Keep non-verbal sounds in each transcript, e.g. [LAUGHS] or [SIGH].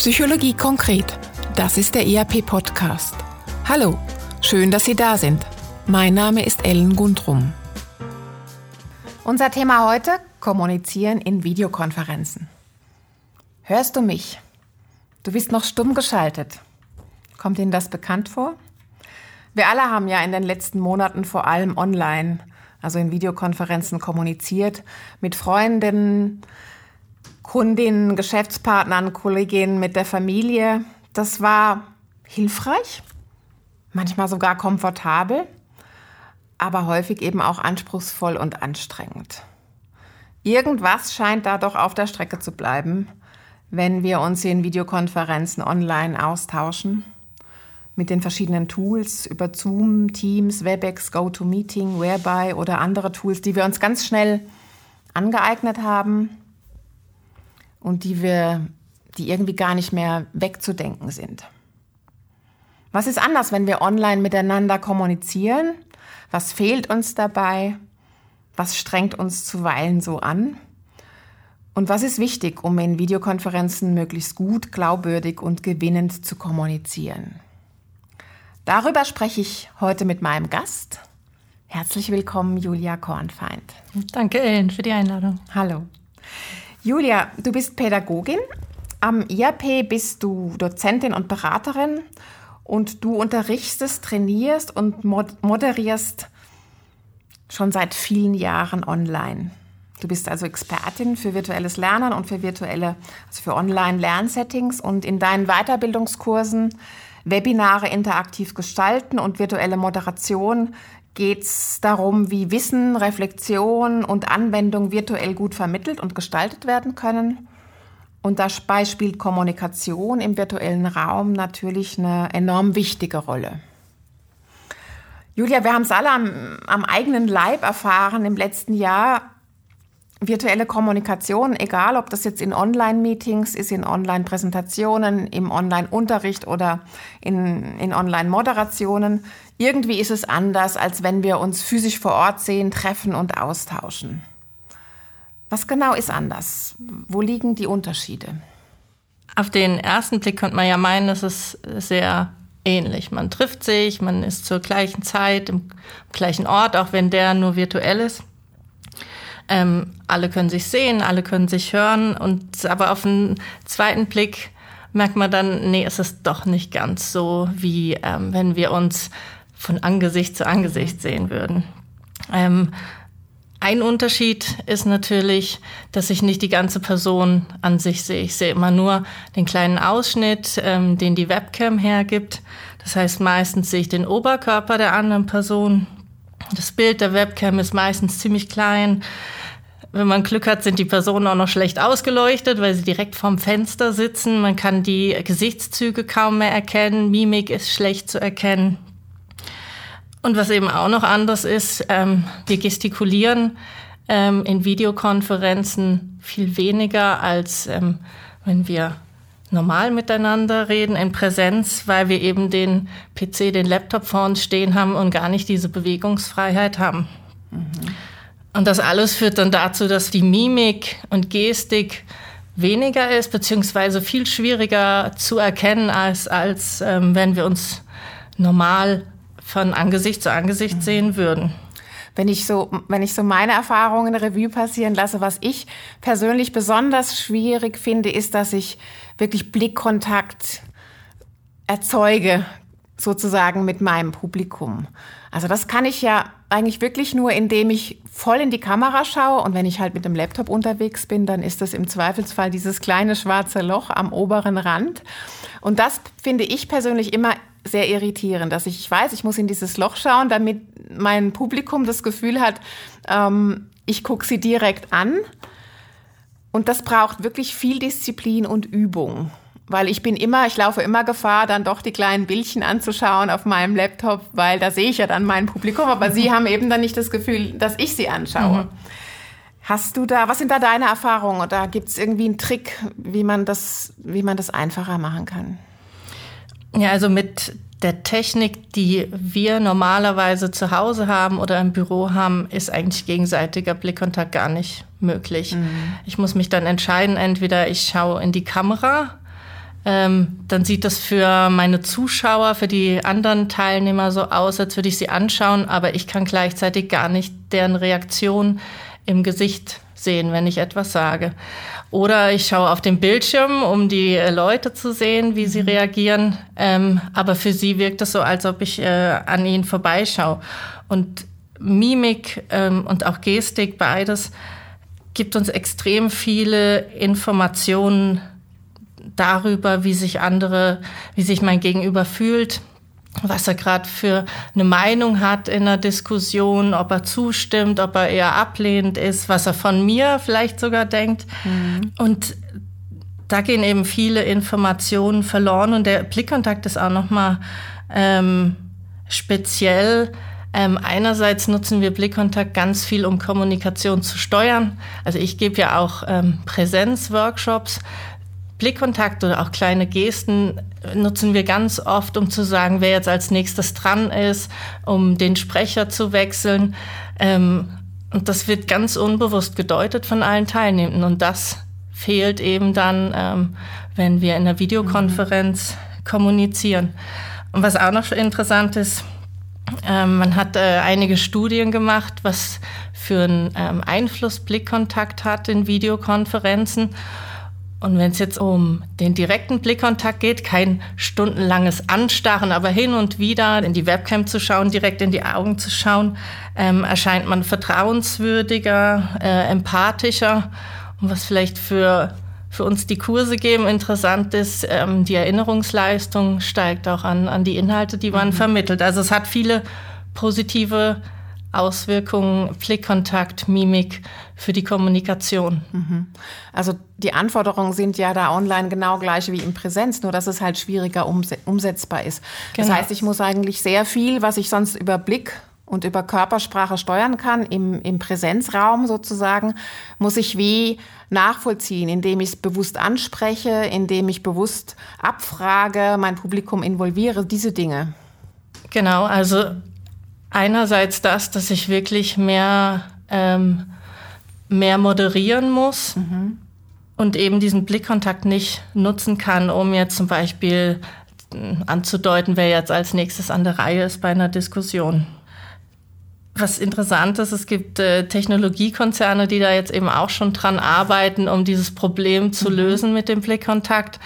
Psychologie konkret. Das ist der ERP-Podcast. Hallo, schön, dass Sie da sind. Mein Name ist Ellen Gundrum. Unser Thema heute: Kommunizieren in Videokonferenzen. Hörst du mich? Du bist noch stumm geschaltet. Kommt Ihnen das bekannt vor? Wir alle haben ja in den letzten Monaten vor allem online, also in Videokonferenzen kommuniziert, mit Freunden, Kundinnen, Geschäftspartnern, Kolleginnen, mit der Familie. Das war hilfreich, manchmal sogar komfortabel, aber häufig eben auch anspruchsvoll und anstrengend. Irgendwas scheint da doch auf der Strecke zu bleiben, wenn wir uns in Videokonferenzen online austauschen mit den verschiedenen Tools über Zoom, Teams, Webex, GoToMeeting, Whereby oder andere Tools, die wir uns ganz schnell angeeignet haben und die wir, die irgendwie gar nicht mehr wegzudenken sind. Was ist anders, wenn wir online miteinander kommunizieren? Was fehlt uns dabei? Was strengt uns zuweilen so an? Und was ist wichtig, um in Videokonferenzen möglichst gut, glaubwürdig und gewinnend zu kommunizieren? Darüber spreche ich heute mit meinem Gast. Herzlich willkommen, Julia Kornfeind. Danke, Ellen, für die Einladung. Hallo. Julia, du bist Pädagogin. Am IAP bist du Dozentin und Beraterin und du unterrichtest, trainierst und moderierst schon seit vielen Jahren online. Du bist also Expertin für virtuelles Lernen und für virtuelle, also für Online-Lernsettings und in deinen Weiterbildungskursen Webinare interaktiv gestalten und virtuelle Moderation geht es darum, wie Wissen, Reflexion und Anwendung virtuell gut vermittelt und gestaltet werden können. Und dabei spielt Kommunikation im virtuellen Raum natürlich eine enorm wichtige Rolle. Julia, wir haben es alle am, am eigenen Leib erfahren im letzten Jahr, virtuelle Kommunikation, egal ob das jetzt in Online-Meetings ist, in Online-Präsentationen, im Online-Unterricht oder in, in Online-Moderationen, irgendwie ist es anders, als wenn wir uns physisch vor Ort sehen, treffen und austauschen. Was genau ist anders? Wo liegen die Unterschiede? Auf den ersten Blick könnte man ja meinen, es ist sehr ähnlich. Man trifft sich, man ist zur gleichen Zeit im gleichen Ort, auch wenn der nur virtuell ist. Ähm, alle können sich sehen, alle können sich hören und aber auf den zweiten Blick merkt man dann, nee, es ist doch nicht ganz so, wie ähm, wenn wir uns von Angesicht zu Angesicht sehen würden. Ähm, ein Unterschied ist natürlich, dass ich nicht die ganze Person an sich sehe. Ich sehe immer nur den kleinen Ausschnitt, ähm, den die Webcam hergibt. Das heißt, meistens sehe ich den Oberkörper der anderen Person. Das Bild der Webcam ist meistens ziemlich klein. Wenn man Glück hat, sind die Personen auch noch schlecht ausgeleuchtet, weil sie direkt vorm Fenster sitzen. Man kann die Gesichtszüge kaum mehr erkennen. Mimik ist schlecht zu erkennen. Und was eben auch noch anders ist, ähm, wir gestikulieren ähm, in Videokonferenzen viel weniger, als ähm, wenn wir normal miteinander reden in Präsenz, weil wir eben den PC, den Laptop vor uns stehen haben und gar nicht diese Bewegungsfreiheit haben. Mhm. Und das alles führt dann dazu, dass die Mimik und Gestik weniger ist, beziehungsweise viel schwieriger zu erkennen, als, als ähm, wenn wir uns normal von Angesicht zu Angesicht mhm. sehen würden. Wenn ich so, wenn ich so meine Erfahrungen Revue passieren lasse, was ich persönlich besonders schwierig finde, ist, dass ich wirklich Blickkontakt erzeuge, sozusagen mit meinem Publikum. Also das kann ich ja eigentlich wirklich nur, indem ich voll in die Kamera schaue und wenn ich halt mit dem Laptop unterwegs bin, dann ist das im Zweifelsfall dieses kleine schwarze Loch am oberen Rand. Und das finde ich persönlich immer sehr irritierend, dass ich, ich weiß, ich muss in dieses Loch schauen, damit mein Publikum das Gefühl hat, ähm, ich gucke sie direkt an. Und das braucht wirklich viel Disziplin und Übung. Weil ich bin immer, ich laufe immer Gefahr, dann doch die kleinen Bildchen anzuschauen auf meinem Laptop, weil da sehe ich ja dann mein Publikum, aber mhm. sie haben eben dann nicht das Gefühl, dass ich sie anschaue. Mhm. Hast du da, was sind da deine Erfahrungen oder gibt es irgendwie einen Trick, wie man das, wie man das einfacher machen kann? Ja, also mit der Technik, die wir normalerweise zu Hause haben oder im Büro haben, ist eigentlich gegenseitiger Blickkontakt gar nicht möglich. Mhm. Ich muss mich dann entscheiden, entweder ich schaue in die Kamera ähm, dann sieht das für meine Zuschauer, für die anderen Teilnehmer so aus, als würde ich sie anschauen, aber ich kann gleichzeitig gar nicht deren Reaktion im Gesicht sehen, wenn ich etwas sage. Oder ich schaue auf den Bildschirm, um die äh, Leute zu sehen, wie sie mhm. reagieren. Ähm, aber für sie wirkt es so, als ob ich äh, an ihnen vorbeischaue. Und Mimik ähm, und auch Gestik, beides, gibt uns extrem viele Informationen darüber, wie sich andere, wie sich mein Gegenüber fühlt, was er gerade für eine Meinung hat in der Diskussion, ob er zustimmt, ob er eher ablehnend ist, was er von mir vielleicht sogar denkt. Mhm. Und da gehen eben viele Informationen verloren und der Blickkontakt ist auch noch mal ähm, speziell. Ähm, einerseits nutzen wir Blickkontakt ganz viel, um Kommunikation zu steuern. Also ich gebe ja auch ähm, Präsenzworkshops. Blickkontakt oder auch kleine Gesten nutzen wir ganz oft, um zu sagen, wer jetzt als nächstes dran ist, um den Sprecher zu wechseln. Ähm, und das wird ganz unbewusst gedeutet von allen Teilnehmenden. Und das fehlt eben dann, ähm, wenn wir in der Videokonferenz mhm. kommunizieren. Und was auch noch interessant ist, ähm, man hat äh, einige Studien gemacht, was für einen ähm, Einfluss Blickkontakt hat in Videokonferenzen. Und wenn es jetzt um den direkten Blickkontakt geht, kein stundenlanges Anstarren, aber hin und wieder in die Webcam zu schauen, direkt in die Augen zu schauen, ähm, erscheint man vertrauenswürdiger, äh, empathischer. Und was vielleicht für, für uns die Kurse geben interessant ist, ähm, die Erinnerungsleistung steigt auch an, an die Inhalte, die man mhm. vermittelt. Also es hat viele positive Auswirkungen, Blickkontakt, Mimik für die Kommunikation. Mhm. Also die Anforderungen sind ja da online genau gleich wie in Präsenz, nur dass es halt schwieriger umsetzbar ist. Genau. Das heißt, ich muss eigentlich sehr viel, was ich sonst über Blick und über Körpersprache steuern kann, im, im Präsenzraum sozusagen, muss ich wie nachvollziehen, indem ich es bewusst anspreche, indem ich bewusst abfrage, mein Publikum involviere, diese Dinge. Genau, also einerseits das, dass ich wirklich mehr, ähm, mehr moderieren muss mhm. und eben diesen Blickkontakt nicht nutzen kann, um jetzt zum Beispiel äh, anzudeuten, wer jetzt als nächstes an der Reihe ist bei einer Diskussion. Was interessant ist, es gibt äh, Technologiekonzerne, die da jetzt eben auch schon dran arbeiten, um dieses Problem zu mhm. lösen mit dem Blickkontakt,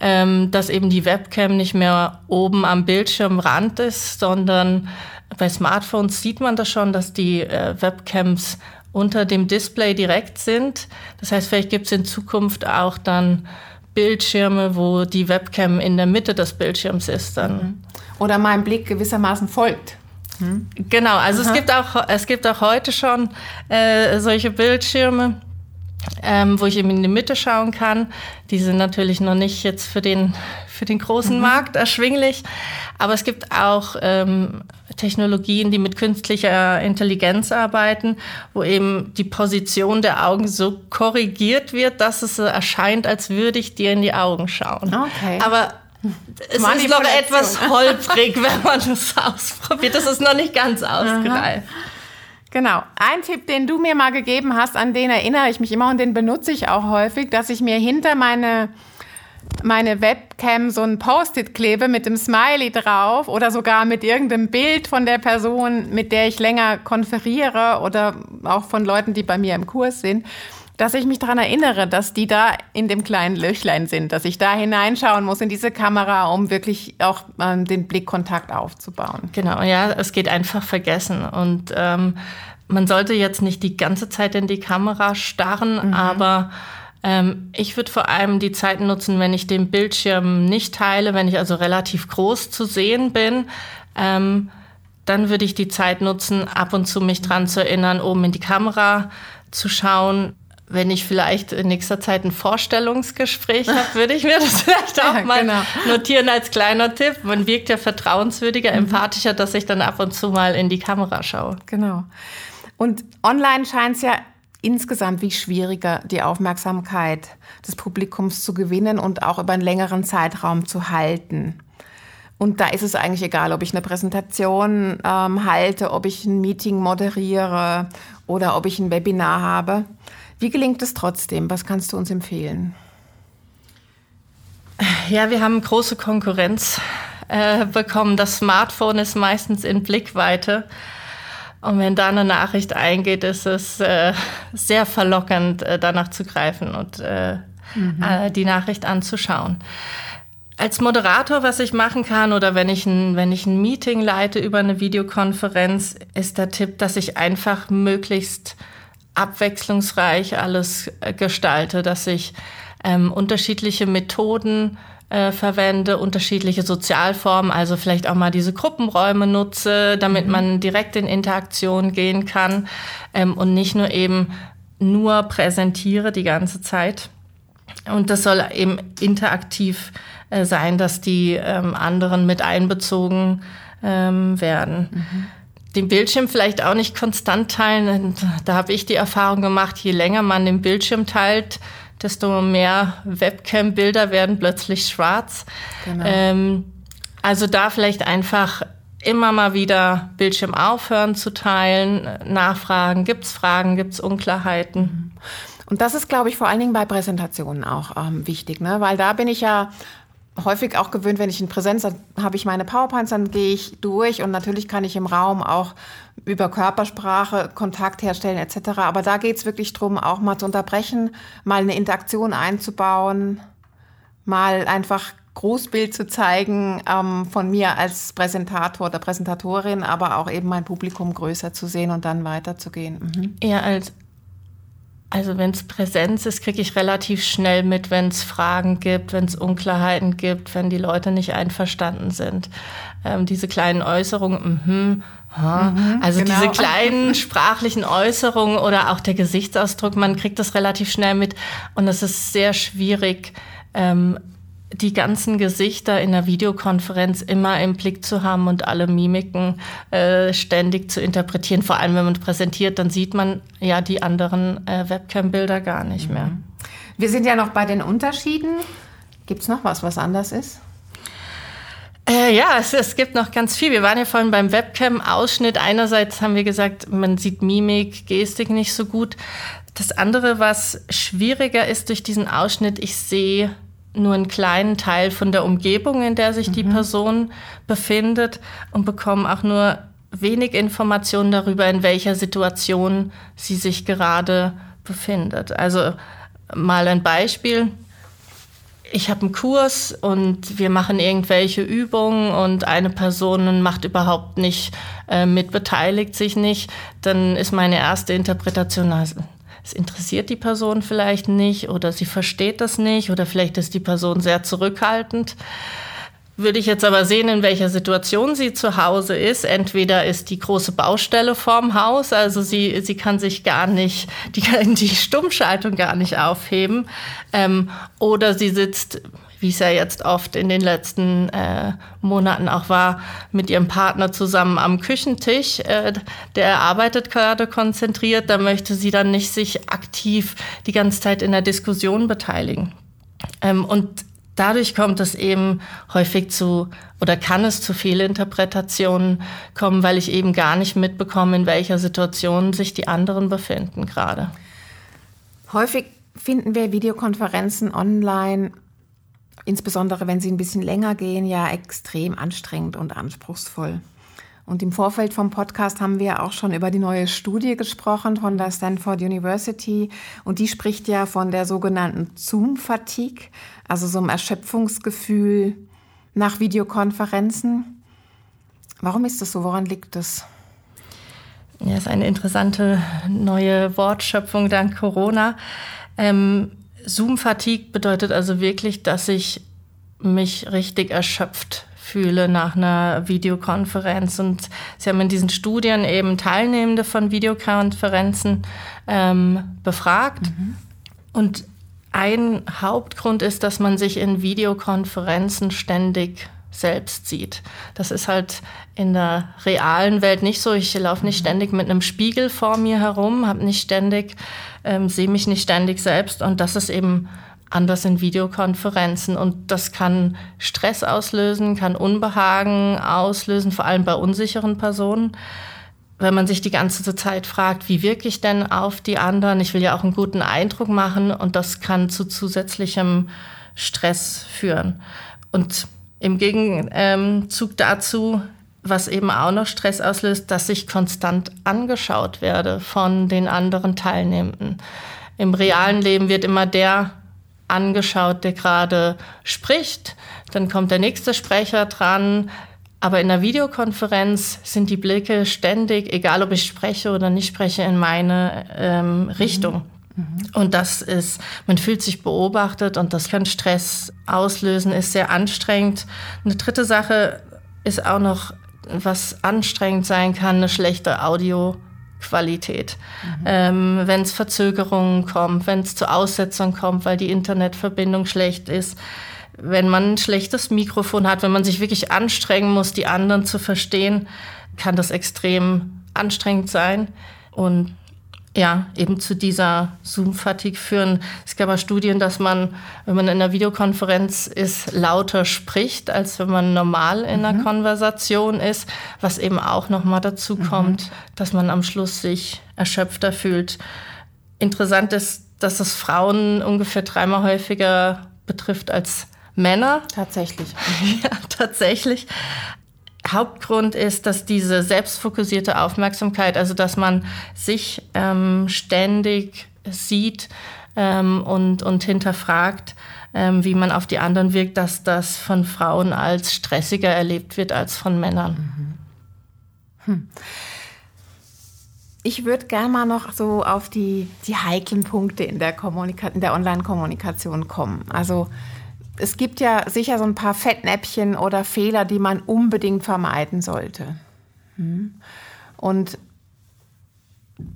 ähm, dass eben die Webcam nicht mehr oben am Bildschirmrand ist, sondern bei Smartphones sieht man das schon, dass die äh, Webcams unter dem Display direkt sind. Das heißt, vielleicht gibt es in Zukunft auch dann Bildschirme, wo die Webcam in der Mitte des Bildschirms ist. Dann. Mhm. Oder mein Blick gewissermaßen folgt. Hm? Genau, also es gibt, auch, es gibt auch heute schon äh, solche Bildschirme, ähm, wo ich eben in die Mitte schauen kann. Die sind natürlich noch nicht jetzt für den, für den großen mhm. Markt erschwinglich, aber es gibt auch ähm, Technologien, die mit künstlicher Intelligenz arbeiten, wo eben die Position der Augen so korrigiert wird, dass es erscheint, als würde ich dir in die Augen schauen. Okay. Aber es ist noch etwas [LAUGHS] holprig, wenn man das ausprobiert. Das ist noch nicht ganz ausgereift. Genau. Ein Tipp, den du mir mal gegeben hast, an den erinnere ich mich immer und den benutze ich auch häufig, dass ich mir hinter meine, meine Webcam so ein Post-it klebe mit dem Smiley drauf oder sogar mit irgendeinem Bild von der Person, mit der ich länger konferiere oder auch von Leuten, die bei mir im Kurs sind dass ich mich daran erinnere, dass die da in dem kleinen Löchlein sind, dass ich da hineinschauen muss in diese Kamera, um wirklich auch ähm, den Blickkontakt aufzubauen. Genau, ja, es geht einfach vergessen. Und ähm, man sollte jetzt nicht die ganze Zeit in die Kamera starren, mhm. aber ähm, ich würde vor allem die Zeit nutzen, wenn ich den Bildschirm nicht teile, wenn ich also relativ groß zu sehen bin. Ähm, dann würde ich die Zeit nutzen, ab und zu mich dran zu erinnern, oben in die Kamera zu schauen, wenn ich vielleicht in nächster Zeit ein Vorstellungsgespräch habe, würde ich mir das [LAUGHS] vielleicht auch ja, mal genau. notieren als kleiner Tipp. Man wirkt ja vertrauenswürdiger, mhm. empathischer, dass ich dann ab und zu mal in die Kamera schaue. Genau. Und online scheint es ja insgesamt wie schwieriger, die Aufmerksamkeit des Publikums zu gewinnen und auch über einen längeren Zeitraum zu halten. Und da ist es eigentlich egal, ob ich eine Präsentation ähm, halte, ob ich ein Meeting moderiere oder ob ich ein Webinar habe. Wie gelingt es trotzdem? Was kannst du uns empfehlen? Ja, wir haben große Konkurrenz äh, bekommen. Das Smartphone ist meistens in Blickweite. Und wenn da eine Nachricht eingeht, ist es äh, sehr verlockend, äh, danach zu greifen und äh, mhm. Äh, die Nachricht anzuschauen. Als Moderator, was ich machen kann oder wenn ich, ein, wenn ich ein Meeting leite über eine Videokonferenz, ist der Tipp, dass ich einfach möglichst abwechslungsreich alles äh, gestalte, dass ich ähm, unterschiedliche Methoden äh, verwende, unterschiedliche Sozialformen, also vielleicht auch mal diese Gruppenräume nutze, damit mhm. man direkt in Interaktion gehen kann ähm, und nicht nur eben nur präsentiere die ganze Zeit. Und das soll eben interaktiv äh, sein, dass die ähm, anderen mit einbezogen ähm, werden. Mhm den Bildschirm vielleicht auch nicht konstant teilen. Da habe ich die Erfahrung gemacht, je länger man den Bildschirm teilt, desto mehr Webcam-Bilder werden plötzlich schwarz. Genau. Ähm, also da vielleicht einfach immer mal wieder Bildschirm aufhören zu teilen, nachfragen, gibt es Fragen, gibt es Unklarheiten. Und das ist, glaube ich, vor allen Dingen bei Präsentationen auch ähm, wichtig, ne? weil da bin ich ja häufig auch gewöhnt, wenn ich in Präsenz, habe ich meine PowerPoints, dann gehe ich durch und natürlich kann ich im Raum auch über Körpersprache Kontakt herstellen etc. Aber da geht es wirklich darum, auch mal zu unterbrechen, mal eine Interaktion einzubauen, mal einfach Großbild zu zeigen ähm, von mir als Präsentator oder Präsentatorin, aber auch eben mein Publikum größer zu sehen und dann weiterzugehen. Mhm. Eher als also wenn es Präsenz ist, kriege ich relativ schnell mit, wenn es Fragen gibt, wenn es Unklarheiten gibt, wenn die Leute nicht einverstanden sind. Ähm, diese kleinen Äußerungen, mhm, mhm, also genau. diese kleinen [LAUGHS] sprachlichen Äußerungen oder auch der Gesichtsausdruck, man kriegt das relativ schnell mit und es ist sehr schwierig, ähm, die ganzen Gesichter in der Videokonferenz immer im Blick zu haben und alle Mimiken äh, ständig zu interpretieren. Vor allem, wenn man präsentiert, dann sieht man ja die anderen äh, Webcam-Bilder gar nicht mehr. Mhm. Wir sind ja noch bei den Unterschieden. Gibt es noch was, was anders ist? Äh, ja, es, es, gibt noch ganz viel. Wir waren ja vorhin beim Webcam-Ausschnitt. Einerseits haben wir gesagt, man sieht Mimik, Gestik nicht so gut. Das andere, was schwieriger ist durch diesen Ausschnitt, ich sehe nur einen kleinen Teil von der Umgebung, in der sich mhm. die Person befindet und bekommen auch nur wenig Informationen darüber, in welcher Situation sie sich gerade befindet. Also mal ein Beispiel. Ich habe einen Kurs und wir machen irgendwelche Übungen und eine Person macht überhaupt nicht äh, mit, beteiligt sich nicht. Dann ist meine erste Interpretation, also es interessiert die Person vielleicht nicht oder sie versteht das nicht oder vielleicht ist die Person sehr zurückhaltend. Würde ich jetzt aber sehen, in welcher Situation sie zu Hause ist. Entweder ist die große Baustelle vorm Haus, also sie, sie kann sich gar nicht, die, [LAUGHS] die Stummschaltung gar nicht aufheben. Ähm, oder sie sitzt wie es ja jetzt oft in den letzten äh, Monaten auch war, mit ihrem Partner zusammen am Küchentisch. Äh, der arbeitet gerade konzentriert, da möchte sie dann nicht sich aktiv die ganze Zeit in der Diskussion beteiligen. Ähm, und dadurch kommt es eben häufig zu oder kann es zu Fehlinterpretationen kommen, weil ich eben gar nicht mitbekomme, in welcher Situation sich die anderen befinden gerade. Häufig finden wir Videokonferenzen online insbesondere wenn sie ein bisschen länger gehen, ja extrem anstrengend und anspruchsvoll. Und im Vorfeld vom Podcast haben wir auch schon über die neue Studie gesprochen von der Stanford University. Und die spricht ja von der sogenannten Zoom-Fatigue, also so einem Erschöpfungsgefühl nach Videokonferenzen. Warum ist das so? Woran liegt das? Ja, ist eine interessante neue Wortschöpfung dank Corona. Ähm, Zoom-Fatigue bedeutet also wirklich, dass ich mich richtig erschöpft fühle nach einer Videokonferenz. Und Sie haben in diesen Studien eben Teilnehmende von Videokonferenzen ähm, befragt. Mhm. Und ein Hauptgrund ist, dass man sich in Videokonferenzen ständig selbst sieht. Das ist halt in der realen Welt nicht so. Ich laufe nicht ständig mit einem Spiegel vor mir herum, habe nicht ständig, ähm, sehe mich nicht ständig selbst und das ist eben anders in Videokonferenzen und das kann Stress auslösen, kann Unbehagen auslösen, vor allem bei unsicheren Personen. Wenn man sich die ganze Zeit fragt, wie wirke ich denn auf die anderen? Ich will ja auch einen guten Eindruck machen und das kann zu zusätzlichem Stress führen. Und im Gegenzug dazu, was eben auch noch Stress auslöst, dass ich konstant angeschaut werde von den anderen Teilnehmenden. Im realen Leben wird immer der angeschaut, der gerade spricht. Dann kommt der nächste Sprecher dran. Aber in der Videokonferenz sind die Blicke ständig, egal ob ich spreche oder nicht spreche, in meine ähm, Richtung. Und das ist, man fühlt sich beobachtet und das kann Stress auslösen, ist sehr anstrengend. Eine dritte Sache ist auch noch, was anstrengend sein kann, eine schlechte Audioqualität. Mhm. Ähm, wenn es Verzögerungen kommt, wenn es zu Aussetzungen kommt, weil die Internetverbindung schlecht ist wenn man ein schlechtes Mikrofon hat, wenn man sich wirklich anstrengen muss, die anderen zu verstehen, kann das extrem anstrengend sein und ja, eben zu dieser Zoom-Fatigue führen. Es gab auch Studien, dass man, wenn man in einer Videokonferenz ist, lauter spricht, als wenn man normal in einer mhm. Konversation ist, was eben auch nochmal dazu mhm. kommt, dass man am Schluss sich erschöpfter fühlt. Interessant ist, dass es Frauen ungefähr dreimal häufiger betrifft als Männer. Tatsächlich. [LAUGHS] ja, tatsächlich. Hauptgrund ist, dass diese selbstfokussierte Aufmerksamkeit, also dass man sich ähm, ständig sieht ähm, und, und hinterfragt, ähm, wie man auf die anderen wirkt, dass das von Frauen als stressiger erlebt wird als von Männern. Mhm. Hm. Ich würde gerne mal noch so auf die, die heiklen Punkte in der, der Online-Kommunikation kommen. Also es gibt ja sicher so ein paar Fettnäpfchen oder Fehler, die man unbedingt vermeiden sollte. Hm? Und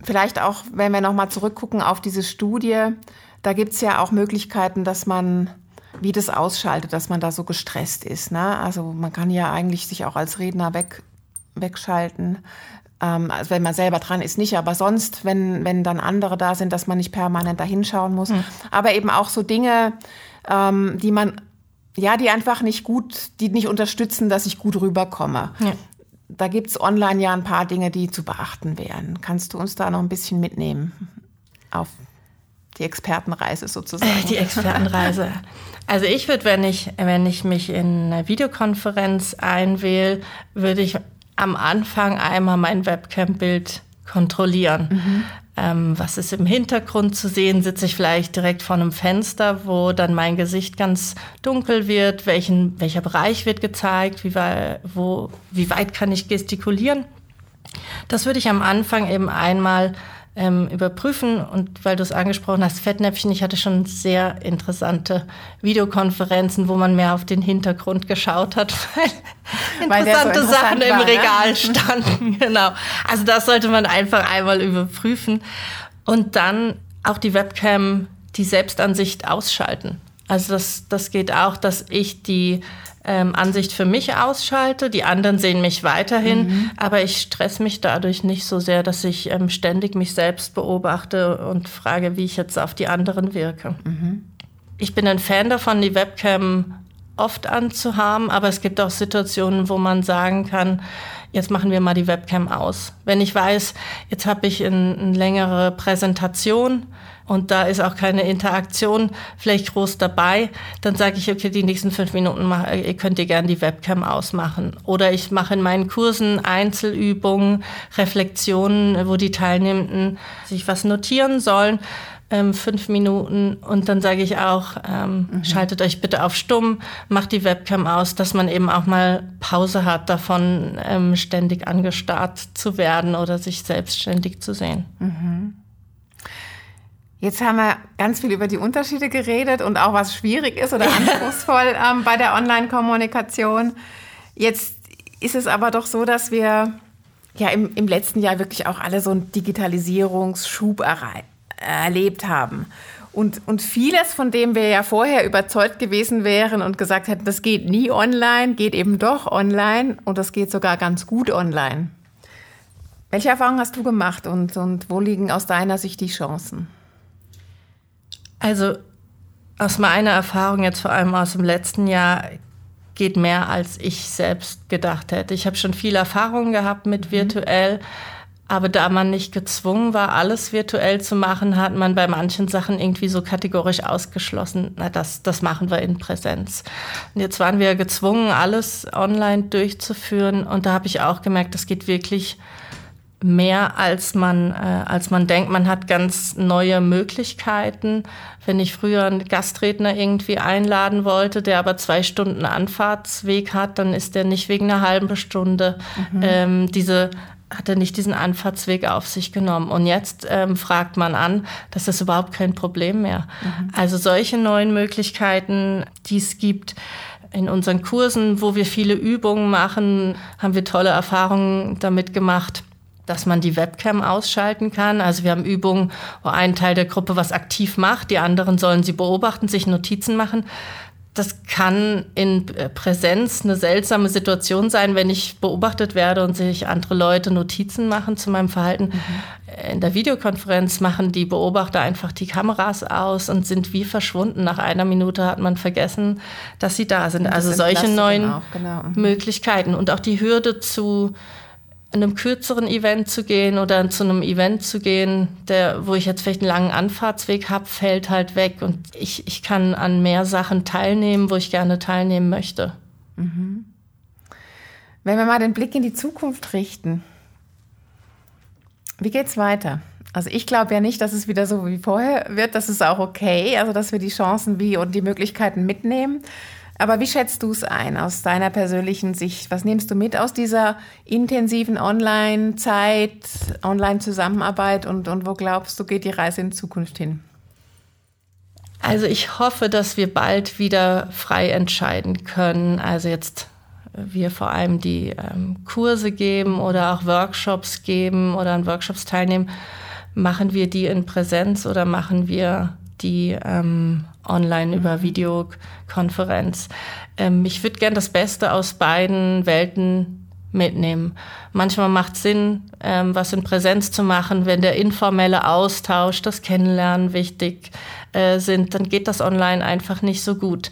vielleicht auch, wenn wir nochmal zurückgucken auf diese Studie, da gibt es ja auch Möglichkeiten, dass man wie das ausschaltet, dass man da so gestresst ist. Ne? Also man kann ja eigentlich sich auch als Redner weg, wegschalten. Ähm, also wenn man selber dran ist, nicht, aber sonst, wenn, wenn dann andere da sind, dass man nicht permanent da hinschauen muss. Mhm. Aber eben auch so Dinge, ähm, die man, ja, die einfach nicht gut, die nicht unterstützen, dass ich gut rüberkomme. Ja. Da gibt's online ja ein paar Dinge, die zu beachten wären. Kannst du uns da noch ein bisschen mitnehmen auf die Expertenreise sozusagen? [LAUGHS] Die Expertenreise. Also ich würde, wenn ich, wenn ich mich in eine Videokonferenz einwähle, würde ich am Anfang einmal mein Webcam-Bild kontrollieren. Mhm. Ähm, was ist im Hintergrund zu sehen? Sitze ich vielleicht direkt vor einem Fenster, wo dann mein Gesicht ganz dunkel wird? Welchen, welcher Bereich wird gezeigt? Wie, wo, wie weit kann ich gestikulieren? Das würde ich am Anfang eben einmal ähm, überprüfen. Und weil du es angesprochen hast, Fettnäpfchen, ich hatte schon sehr interessante Videokonferenzen, wo man mehr auf den Hintergrund geschaut hat, [LAUGHS] weil interessante weil so Sachen war, im ne? Regal ne? [LAUGHS] standen. genau. Also das sollte man einfach einmal überprüfen. Und dann auch die Webcam, die Selbstansicht ausschalten. Also das, das geht auch, dass ich die ähm, Ansicht für mich ausschalte. Die anderen sehen mich weiterhin, mhm. aber ich stress mich dadurch nicht so sehr, dass ich ähm, ständig mich selbst beobachte und frage, wie ich jetzt auf die anderen wirke. Mhm. Ich bin ein Fan davon, die Webcam oft anzuhaben, aber es gibt auch Situationen, wo man sagen kann, jetzt machen wir mal die Webcam aus. Wenn ich weiß, jetzt habe ich eine ein längere Präsentation, und da ist auch keine Interaktion vielleicht groß dabei, dann sage ich, okay, die nächsten fünf Minuten mach, ihr könnt ihr gerne die Webcam ausmachen. Oder ich mache in meinen Kursen Einzelübungen, Reflexionen, wo die Teilnehmenden sich was notieren sollen ähm, fünf Minuten und dann sage ich auch, ähm, mhm. schaltet euch bitte auf stumm, macht die Webcam aus, dass man eben auch mal Pause hat, davon ähm, ständig angestarrt zu werden oder sich selbstständig zu sehen. Mhm. Jetzt haben wir ganz viel über die Unterschiede geredet und auch was schwierig ist oder [LAUGHS] anspruchsvoll ähm, bei der Online-Kommunikation. Jetzt ist es aber doch so, dass wir ja im, im letzten Jahr wirklich auch alle so einen Digitalisierungsschub erlebt haben. Und, und vieles, von dem wir ja vorher überzeugt gewesen wären und gesagt hätten, das geht nie online, geht eben doch online und das geht sogar ganz gut online. Welche Erfahrungen hast du gemacht und, und wo liegen aus deiner Sicht die Chancen? Also aus meiner Erfahrung jetzt vor allem aus dem letzten Jahr geht mehr, als ich selbst gedacht hätte. Ich habe schon viel Erfahrung gehabt mit mhm. virtuell, Aber da man nicht gezwungen war, alles virtuell zu machen, hat man bei manchen Sachen irgendwie so kategorisch ausgeschlossen, na, das, das machen wir in Präsenz. Und jetzt waren wir gezwungen, alles online durchzuführen. Und da habe ich auch gemerkt, das geht wirklich mehr, als man, äh, als man denkt. Man hat ganz neue Möglichkeiten. Wenn ich früher einen Gastredner irgendwie einladen wollte, der aber zwei Stunden Anfahrtsweg hat, dann ist der nicht wegen einer halben Stunde mhm. ähm, diese hat er nicht diesen Anfahrtsweg auf sich genommen. Und jetzt ähm, fragt man an, das ist überhaupt kein Problem mehr. Mhm. Also solche neuen Möglichkeiten, die es gibt, in unseren Kursen, wo wir viele Übungen machen, haben wir tolle Erfahrungen damit gemacht dass man die Webcam ausschalten kann. Also wir haben Übungen, wo ein Teil der Gruppe was aktiv macht, die anderen sollen sie beobachten, sich Notizen machen. Das kann in Präsenz eine seltsame Situation sein, wenn ich beobachtet werde und sich andere Leute Notizen machen zu meinem Verhalten. Mhm. In der Videokonferenz machen die Beobachter einfach die Kameras aus und sind wie verschwunden. Nach einer Minute hat man vergessen, dass sie da sind. Also solche neuen auch, genau. Mhm. Möglichkeiten und auch die Hürde zu einem kürzeren Event zu gehen oder zu einem Event zu gehen, der, wo ich jetzt vielleicht einen langen Anfahrtsweg habe, fällt halt weg und ich, ich kann an mehr Sachen teilnehmen, wo ich gerne teilnehmen möchte. Mhm. Wenn wir mal den Blick in die Zukunft richten, wie geht's weiter? Also ich glaube ja nicht, dass es wieder so wie vorher wird. Das ist auch okay. Also dass wir die Chancen wie und die Möglichkeiten mitnehmen. Aber wie schätzt du es ein aus deiner persönlichen Sicht? Was nimmst du mit aus dieser intensiven Online-Zeit, Online-Zusammenarbeit und, und wo glaubst du, geht die Reise in Zukunft hin? Also ich hoffe, dass wir bald wieder frei entscheiden können. Also jetzt wir vor allem die ähm, Kurse geben oder auch Workshops geben oder an Workshops teilnehmen, machen wir die in Präsenz oder machen wir die ähm, online über mhm. Videokonferenz. Ähm, ich würde gern das Beste aus beiden Welten mitnehmen. Manchmal macht es Sinn, ähm, was in Präsenz zu machen, wenn der informelle Austausch, das Kennenlernen wichtig äh, sind, dann geht das online einfach nicht so gut.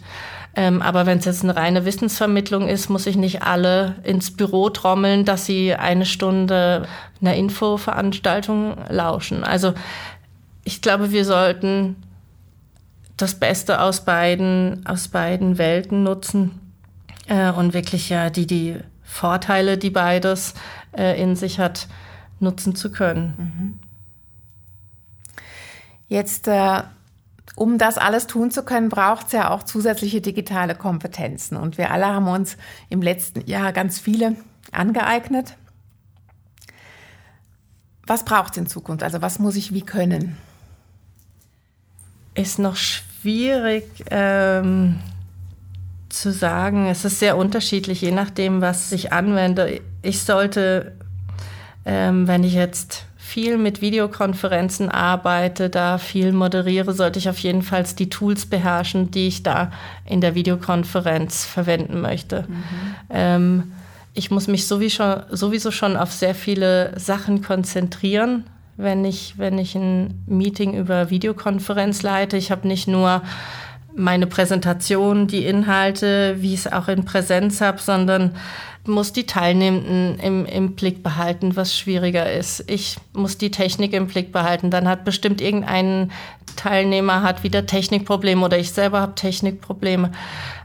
Ähm, aber wenn es jetzt eine reine Wissensvermittlung ist, muss ich nicht alle ins Büro trommeln, dass sie eine Stunde einer Infoveranstaltung lauschen. Also ich glaube, wir sollten das Beste aus beiden, aus beiden Welten nutzen äh, und wirklich ja die, die Vorteile, die beides äh, in sich hat, nutzen zu können. Mhm. Jetzt, äh, um das alles tun zu können, braucht es ja auch zusätzliche digitale Kompetenzen. Und wir alle haben uns im letzten Jahr ganz viele angeeignet. Was braucht es in Zukunft? Also was muss ich wie können? Ist noch schwierig schwierig ähm, zu sagen. Es ist sehr unterschiedlich, je nachdem, was ich anwende. Ich sollte, ähm, wenn ich jetzt viel mit Videokonferenzen arbeite, da viel moderiere, sollte ich auf jeden Fall die Tools beherrschen, die ich da in der Videokonferenz verwenden möchte. Mhm. Ähm, ich muss mich sowieso schon auf sehr viele Sachen konzentrieren wenn ich, wenn ich ein Meeting über Videokonferenz leite. Ich habe nicht nur meine Präsentation, die Inhalte, wie ich es auch in Präsenz habe, sondern muss die Teilnehmenden im, im Blick behalten, was schwieriger ist. Ich muss die Technik im Blick behalten. Dann hat bestimmt irgendein Teilnehmer hat wieder Technikprobleme oder ich selber habe Technikprobleme.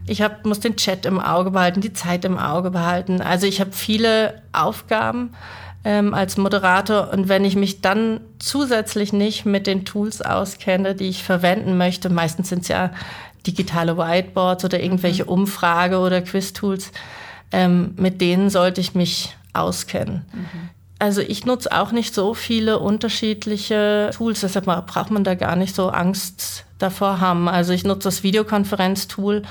Ich hab, muss den Chat im Auge behalten, die Zeit im Auge behalten. Also ich habe viele Aufgaben ähm, als Moderator. Und wenn ich mich dann zusätzlich nicht mit den Tools auskenne, die ich verwenden möchte, meistens sind es ja digitale Whiteboards oder irgendwelche mhm. Umfrage- oder Quiz-Tools, ähm, mit denen sollte ich mich auskennen. Mhm. Also ich nutze auch nicht so viele unterschiedliche Tools, deshalb braucht man da gar nicht so Angst davor haben. Also ich nutze das Videokonferenz-Tool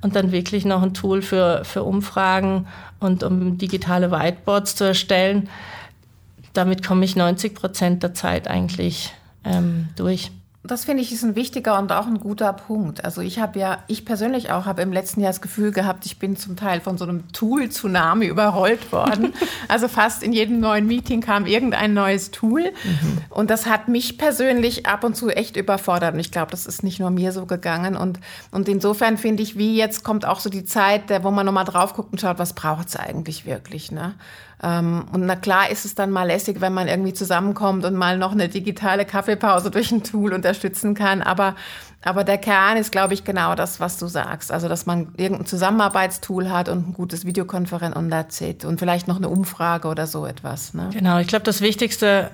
und dann wirklich noch ein Tool für, für Umfragen und um digitale Whiteboards zu erstellen damit komme ich 90 Prozent der Zeit eigentlich ähm, durch. Das finde ich ist ein wichtiger und auch ein guter Punkt. Also ich habe ja, ich persönlich auch habe im letzten Jahr das Gefühl gehabt, ich bin zum Teil von so einem Tool-Tsunami [LAUGHS] überrollt worden. [LAUGHS] also fast in jedem neuen Meeting kam irgendein neues Tool. Mhm. Und das hat mich persönlich ab und zu echt überfordert. Und ich glaube, das ist nicht nur mir so gegangen. Und, und insofern finde ich, wie jetzt kommt auch so die Zeit, wo man nochmal drauf guckt und schaut, was braucht es eigentlich wirklich. Ne? Ähm, und na klar ist es dann mal lässig, wenn man irgendwie zusammenkommt und mal noch eine digitale Kaffeepause durch ein Tool unterstützen kann. Aber, aber der Kern ist, glaube ich, genau das, was du sagst. Also, dass man irgendein Zusammenarbeitstool hat und ein gutes Videokonferenz und that's it. Und vielleicht noch eine Umfrage oder so etwas. Ne? Genau, ich glaube, das Wichtigste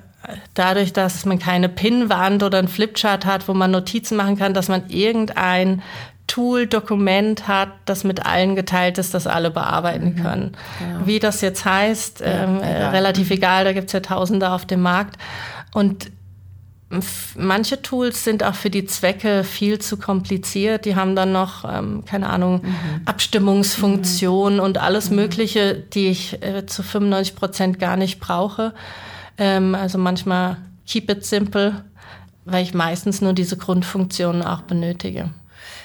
dadurch, dass man keine Pinnwand oder ein Flipchart hat, wo man Notizen machen kann, dass man irgendein Tool, Dokument hat, das mit allen geteilt ist, das alle bearbeiten mhm. können. Genau. Wie das jetzt heißt, ähm, egal. relativ egal, da gibt es ja Tausende auf dem Markt. Und manche Tools sind auch für die Zwecke viel zu kompliziert. Die haben dann noch, ähm, keine Ahnung, mhm. Abstimmungsfunktionen mhm. und alles mhm. Mögliche, die ich äh, zu 95 Prozent gar nicht brauche. Ähm, also manchmal keep it simple, weil ich meistens nur diese Grundfunktionen auch benötige.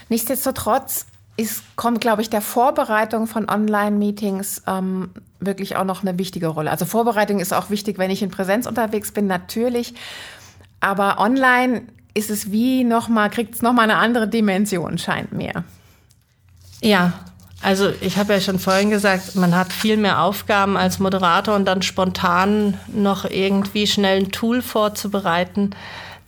Nichtsdestotrotz ist, kommt, glaube ich, der Vorbereitung von Online-Meetings ähm, wirklich auch noch eine wichtige Rolle. Also Vorbereitung ist auch wichtig, wenn ich in Präsenz unterwegs bin, natürlich. Aber online ist es wie nochmal, kriegt es nochmal eine andere Dimension, scheint mir. Ja, also ich habe ja schon vorhin gesagt, man hat viel mehr Aufgaben als Moderator und dann spontan noch irgendwie schnell ein Tool vorzubereiten.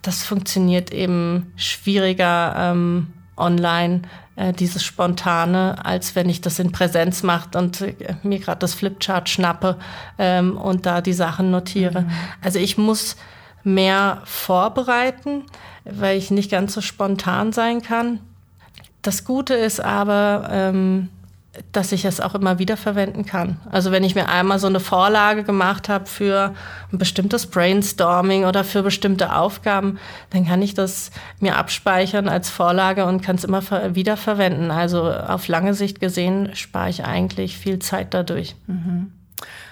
Das funktioniert eben schwieriger. Ähm, online äh, dieses Spontane, als wenn ich das in Präsenz mache und äh, mir gerade das Flipchart schnappe ähm, und da die Sachen notiere. Mhm. Also ich muss mehr vorbereiten, weil ich nicht ganz so spontan sein kann. Das Gute ist aber, ähm, dass ich es auch immer wieder verwenden kann. Also wenn ich mir einmal so eine Vorlage gemacht habe für ein bestimmtes Brainstorming oder für bestimmte Aufgaben, dann kann ich das mir abspeichern als Vorlage und kann es immer wieder verwenden. Also auf lange Sicht gesehen spare ich eigentlich viel Zeit dadurch. Mhm.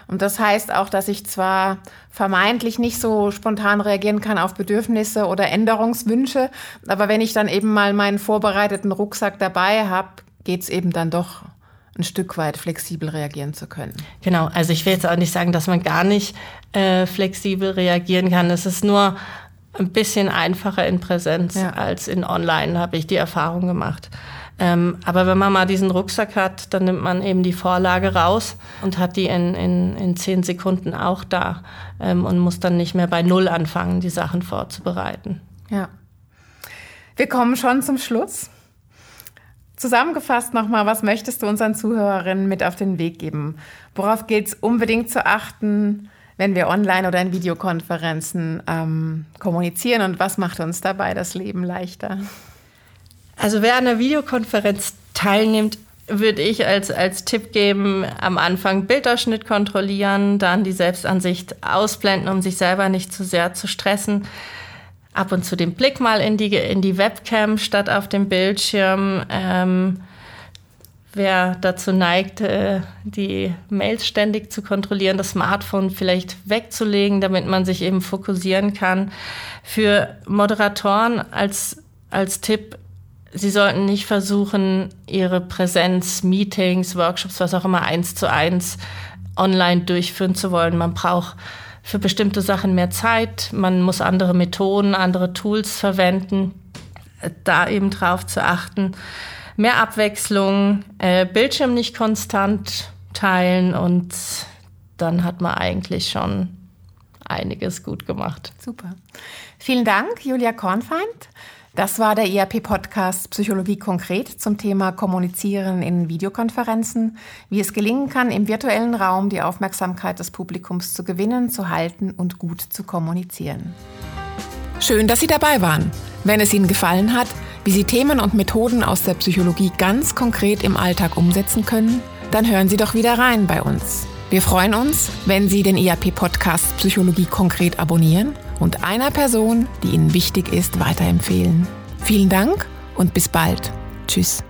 Und das heißt auch, dass ich zwar vermeintlich nicht so spontan reagieren kann auf Bedürfnisse oder Änderungswünsche, aber wenn ich dann eben mal meinen vorbereiteten Rucksack dabei habe, geht es eben dann doch ein Stück weit flexibel reagieren zu können. Genau, also ich will jetzt auch nicht sagen, dass man gar nicht äh, flexibel reagieren kann. Es ist nur ein bisschen einfacher in Präsenz ja. als in Online, habe ich die Erfahrung gemacht. Ähm, aber wenn man mal diesen Rucksack hat, dann nimmt man eben die Vorlage raus und hat die in, in, in zehn Sekunden auch da ähm, und muss dann nicht mehr bei Null anfangen, die Sachen vorzubereiten. Ja. Wir kommen schon zum Schluss. Zusammengefasst nochmal, was möchtest du unseren Zuhörerinnen mit auf den Weg geben? Worauf gilt es unbedingt zu achten, wenn wir online oder in Videokonferenzen ähm, kommunizieren und was macht uns dabei das Leben leichter? Also wer an der Videokonferenz teilnimmt, würde ich als, als Tipp geben, am Anfang Bilderschnitt kontrollieren, dann die Selbstansicht ausblenden, um sich selber nicht zu sehr zu stressen ab und zu den Blick mal in die, in die Webcam statt auf dem Bildschirm. Ähm, wer dazu neigt, äh, die Mails ständig zu kontrollieren, das Smartphone vielleicht wegzulegen, damit man sich eben fokussieren kann. Für Moderatoren als, als Tipp, sie sollten nicht versuchen, ihre Präsenz, Meetings, Workshops, was auch immer, eins zu eins online durchführen zu wollen. Man braucht für bestimmte Sachen mehr Zeit, man muss andere Methoden, andere Tools verwenden, da eben drauf zu achten. Mehr Abwechslung, äh, Bildschirm nicht konstant teilen und dann hat man eigentlich schon einiges gut gemacht. Super. Vielen Dank, Julia Kornfeind. Das war der ERP-Podcast Psychologie konkret zum Thema Kommunizieren in Videokonferenzen, wie es gelingen kann, im virtuellen Raum die Aufmerksamkeit des Publikums zu gewinnen, zu halten und gut zu kommunizieren. Schön, dass Sie dabei waren. Wenn es Ihnen gefallen hat, wie Sie Themen und Methoden aus der Psychologie ganz konkret im Alltag umsetzen können, dann hören Sie doch wieder rein bei uns. Wir freuen uns, wenn Sie den ERP-Podcast Psychologie konkret abonnieren und einer Person, die Ihnen wichtig ist, weiterempfehlen. Vielen Dank und bis bald. Tschüss.